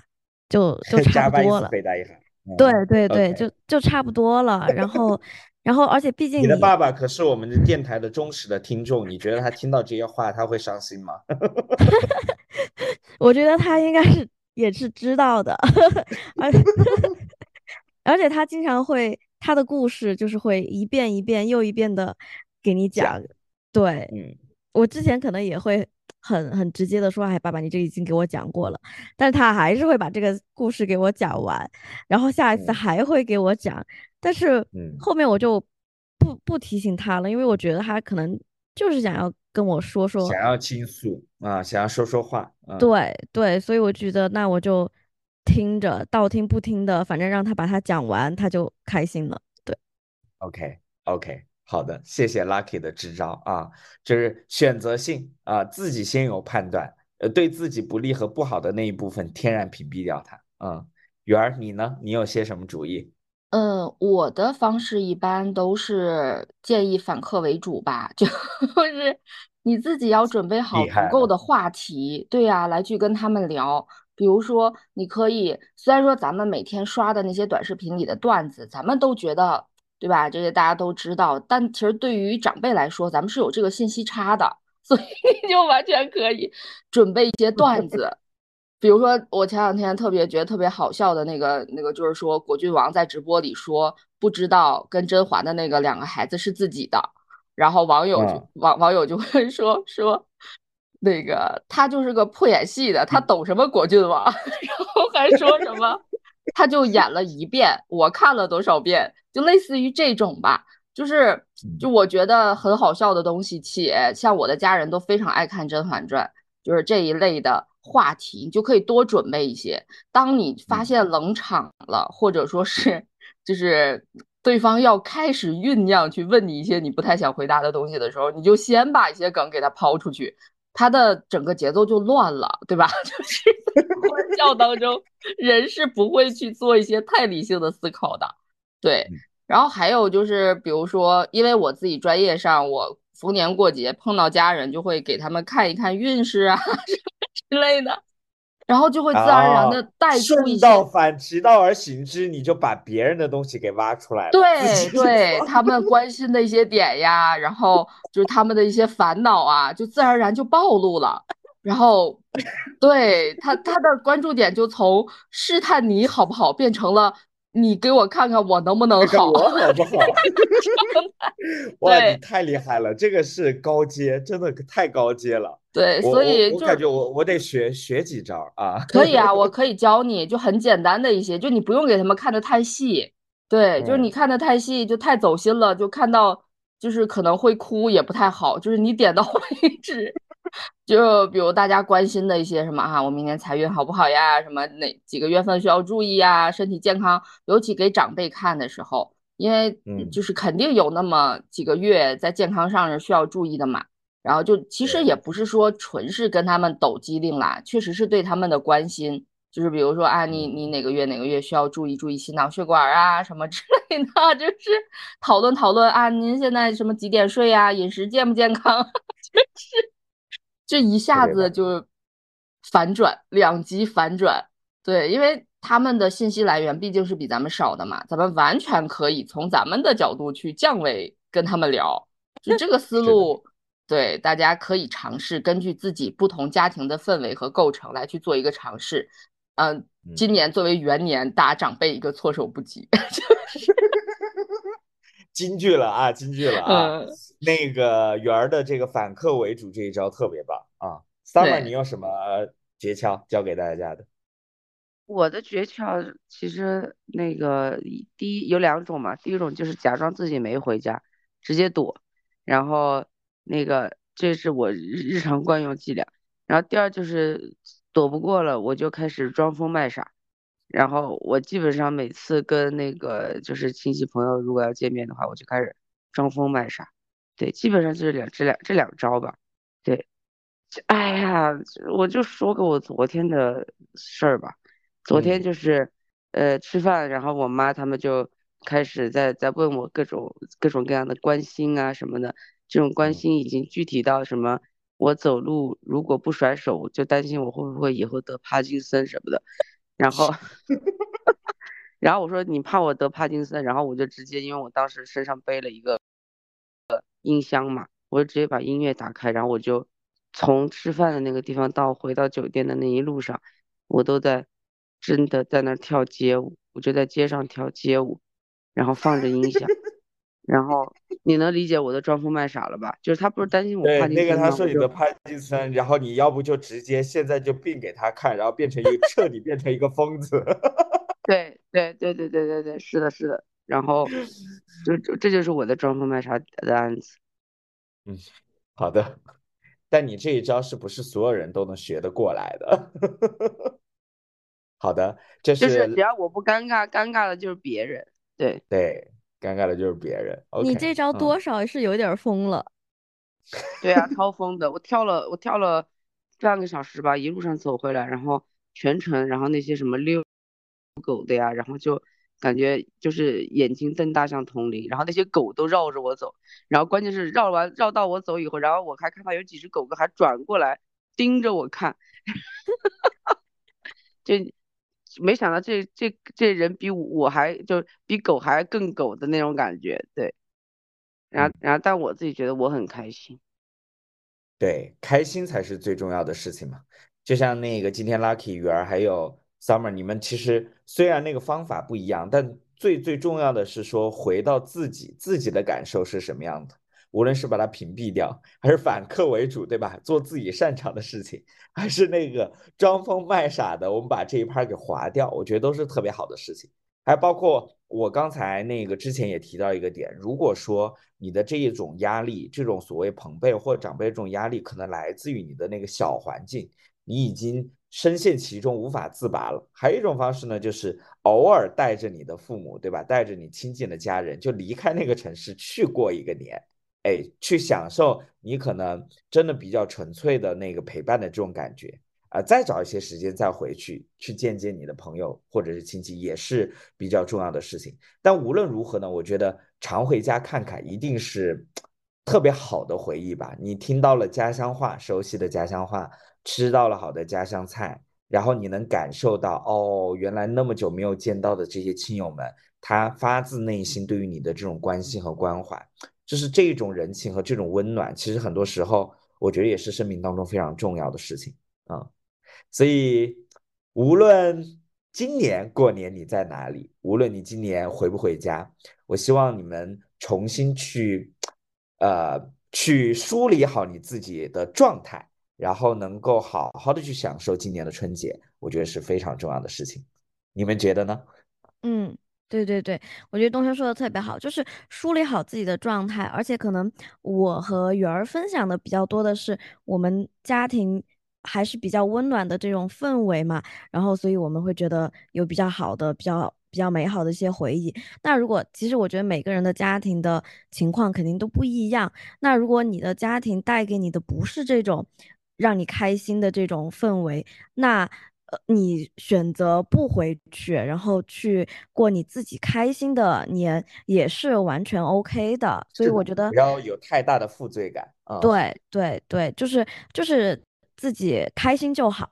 就就 (laughs) 差不多了。对嗯对对。就就差不多了。然后，(laughs) 然后，而且毕竟你你的爸爸可是我们的电台的忠实的听众，你觉得他听到这些话他会伤心吗？(laughs) 我觉得他应该是也是知道的，而且而且他经常会他的故事就是会一遍一遍又一遍的给你讲讲。对，嗯我之前可能也会很很直接的说，哎，爸爸，你这已经给我讲过了，但是他还是会把这个故事给我讲完，然后下一次嗯。还会给我讲，但是嗯。后面我就不不提醒他了，因为我觉得他可能就是想要跟我说说，想要倾诉啊，想要说说话。嗯，对对，所以我觉得那我就听着，道听不听的，反正让他把它讲完，他就开心了。对，OK OK，好的，谢谢 Lucky 的支招啊，就是选择性啊，自己先有判断，呃，对自己不利和不好的那一部分天然屏蔽掉它。嗯，圆儿你呢？你有些什么主意？嗯，我的方式一般都是建议反客为主吧，(laughs) 就是你自己要准备好足够的话题，对呀，来去跟他们聊。比如说，你可以，虽然说咱们每天刷的那些短视频里的段子，咱们都觉得，对吧？这些大家都知道，但其实对于长辈来说，咱们是有这个信息差的，(laughs) 所以你就完全可以准备一些段 (laughs) 子。比如说，我前两天特别觉得特别好笑的那个那个，就是说果郡王在直播里说不知道跟甄嬛的那个两个孩子是自己的，然后网友就嗯。网网友就会说说那个他就是个破演戏的，他懂什么果郡王，(laughs) 然后还说什么，他就演了一遍，我看了多少遍，就类似于这种吧。就是就我觉得很好笑的东西，且像我的家人都非常爱看《甄嬛传》，就是这一类的话题，你就可以多准备一些。当你发现冷场了，或者说是就是对方要开始酝酿去问你一些你不太想回答的东西的时候，你就先把一些梗给他抛出去，他的整个节奏就乱了，对吧？(laughs) 就是欢笑当中，人是不会去做一些太理性的思考的，对。然后还有就是，比如说，因为我自己专业上，我逢年过节碰到家人，就会给他们看一看运势啊 (laughs) 什么之类的，然后就会自然而然的带出一些。反其道而行之，你就把别人的东西给挖出来了。对对，他们关心的一些点呀，然后就是他们的一些烦恼啊，就自然而然就暴露了。然后，对他他的关注点就从试探你好不好，变成了。你给我看看我能不能好，我好不好？(laughs) 哇，你太厉害了，这个是高阶，真的太高阶了。对，所以我感觉我我得学学几招啊。可以啊，(laughs) 我可以教你，就很简单的一些，就你不用给他们看的太细。对，就是你看的太细就太走心了，就看到就是可能会哭也不太好，就是你点到 (laughs) 为止。(laughs) 就比如大家关心的一些什么哈，我明年财运好不好呀？什么哪几个月份需要注意呀？身体健康，尤其给长辈看的时候，因为就是肯定有那么几个月在健康上是需要注意的嘛。然后就其实也不是说纯是跟他们抖机灵啦，确实是对他们的关心，就是比如说啊，你你哪个月哪个月需要注意注意心脑血管啊什么之类的，(laughs) 就是讨论讨论啊，您现在什么几点睡呀？饮食健不健康？(laughs) 就是。这一下子就反转，两极反转。对，因为他们的信息来源毕竟是比咱们少的嘛，咱们完全可以从咱们的角度去降维跟他们聊。就这个思路，对，大家可以尝试根据自己不同家庭的氛围和构成来去做一个尝试。嗯，今年作为元年，打长辈一个措手不及。(laughs) 金句了啊，金句了啊！那个圆儿的这个反客为主这一招特别棒啊！Summer，你有什么诀窍教给大家的？我的诀窍其实那个第一有两种嘛，第一种就是假装自己没回家，直接躲，然后那个这是我日常惯用伎俩。然后第二就是躲不过了，我就开始装疯卖傻。然后我基本上每次跟那个就是亲戚朋友如果要见面的话，我就开始装疯卖傻，对，基本上就是两这两这两招吧，对，哎呀，我就说个我昨天的事儿吧，昨天就是呃吃饭，然后我妈他们就开始在在问我各种各种各样的关心啊什么的，这种关心已经具体到什么，我走路如果不甩手，就担心我会不会以后得帕金森什么的。然后，(laughs) (laughs) 然后我说你怕我得帕金森，然后我就直接，因为我当时身上背了一个音箱嘛，我就直接把音乐打开，然后我就从吃饭的那个地方到回到酒店的那一路上，我都在真的在那跳街舞，我就在街上跳街舞，然后放着音响。(laughs) 然后你能理解我的装疯卖傻了吧？就是他不是担心我帕金森那个他说你的帕金森，然后你要不就直接现在就病给他看，然后变成一个彻底变成一个疯子。(laughs) 对对对对对对对，是的，是的。然后就这就是我的装疯卖傻的案子。嗯，好的。但你这一招是不是所有人都能学得过来的？(laughs) 好的，这是就是只要我不尴尬，尴尬的就是别人。对对。尴尬的就是别人。你这招多少是有点疯了。(laughs) 对啊，超疯的！我跳了，我跳了半个小时吧，一路上走回来，然后全程，然后那些什么遛狗的呀，然后就感觉就是眼睛瞪大像铜铃，然后那些狗都绕着我走，然后关键是绕完绕到我走以后，然后我还看到有几只狗狗还转过来盯着我看，(laughs) 就。没想到这这这人比我还就比狗还更狗的那种感觉，对。然后然后但我自己觉得我很开心，对，开心才是最重要的事情嘛。就像那个今天 Lucky 鱼儿还有 Summer，你们其实虽然那个方法不一样，但最最重要的是说回到自己自己的感受是什么样的。无论是把它屏蔽掉，还是反客为主，对吧？做自己擅长的事情，还是那个装疯卖傻的，我们把这一趴给划掉，我觉得都是特别好的事情。还包括我刚才那个之前也提到一个点，如果说你的这一种压力，这种所谓朋辈或长辈这种压力，可能来自于你的那个小环境，你已经深陷其中无法自拔了。还有一种方式呢，就是偶尔带着你的父母，对吧？带着你亲近的家人，就离开那个城市去过一个年。哎，去享受你可能真的比较纯粹的那个陪伴的这种感觉啊，再找一些时间再回去去见见你的朋友或者是亲戚，也是比较重要的事情。但无论如何呢，我觉得常回家看看一定是特别好的回忆吧。你听到了家乡话，熟悉的家乡话，吃到了好的家乡菜，然后你能感受到哦，原来那么久没有见到的这些亲友们，他发自内心对于你的这种关心和关怀。就是这种人情和这种温暖，其实很多时候我觉得也是生命当中非常重要的事情啊。所以，无论今年过年你在哪里，无论你今年回不回家，我希望你们重新去，呃，去梳理好你自己的状态，然后能够好好的去享受今年的春节，我觉得是非常重要的事情。你们觉得呢？嗯。对对对，我觉得东升说的特别好，就是梳理好自己的状态，而且可能我和雨儿分享的比较多的是我们家庭还是比较温暖的这种氛围嘛，然后所以我们会觉得有比较好的、比较比较美好的一些回忆。那如果其实我觉得每个人的家庭的情况肯定都不一样，那如果你的家庭带给你的不是这种让你开心的这种氛围，那。呃，你选择不回去，然后去过你自己开心的年，也是完全 OK 的。所以我觉得不要有太大的负罪感啊。对对对，就是就是自己开心就好。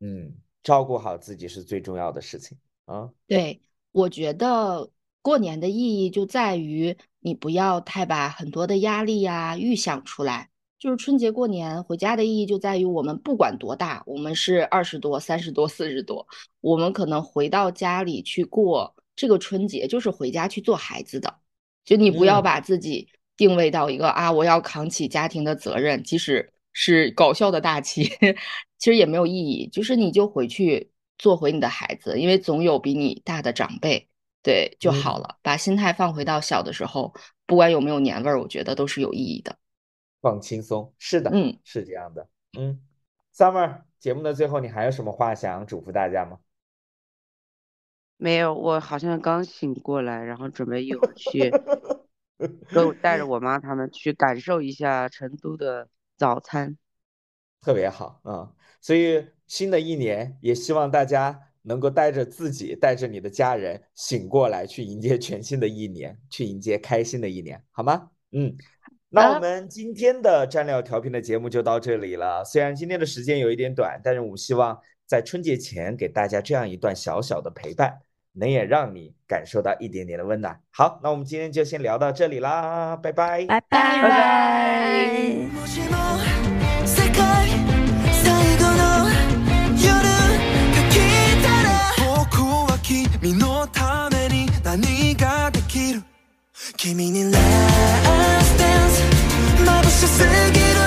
嗯，照顾好自己是最重要的事情啊。对，我觉得过年的意义就在于你不要太把很多的压力呀预想出来。就是春节过年回家的意义就在于，我们不管多大，我们是二十多、三十多、四十多，我们可能回到家里去过这个春节，就是回家去做孩子的。就你不要把自己定位到一个啊，我要扛起家庭的责任，即使是搞笑的大旗，(laughs) 其实也没有意义。就是你就回去做回你的孩子，因为总有比你大的长辈，对就好了。把心态放回到小的时候，不管有没有年味儿，我觉得都是有意义的。放轻松，是的，嗯，是这样的，嗯，Summer，节目的最后，你还有什么话想嘱咐大家吗？没有，我好像刚醒过来，然后准备一会儿去，(laughs) 跟带着我妈他们去感受一下成都的早餐，特别好啊！所以新的一年，也希望大家能够带着自己，带着你的家人醒过来，去迎接全新的一年，去迎接开心的一年，好吗？嗯。那我们今天的蘸料调频的节目就到这里了。虽然今天的时间有一点短，但是我们希望在春节前给大家这样一段小小的陪伴，能也让你感受到一点点的温暖。好，那我们今天就先聊到这里啦，拜拜，拜拜，拜拜。君にラストダンス dance. My wish is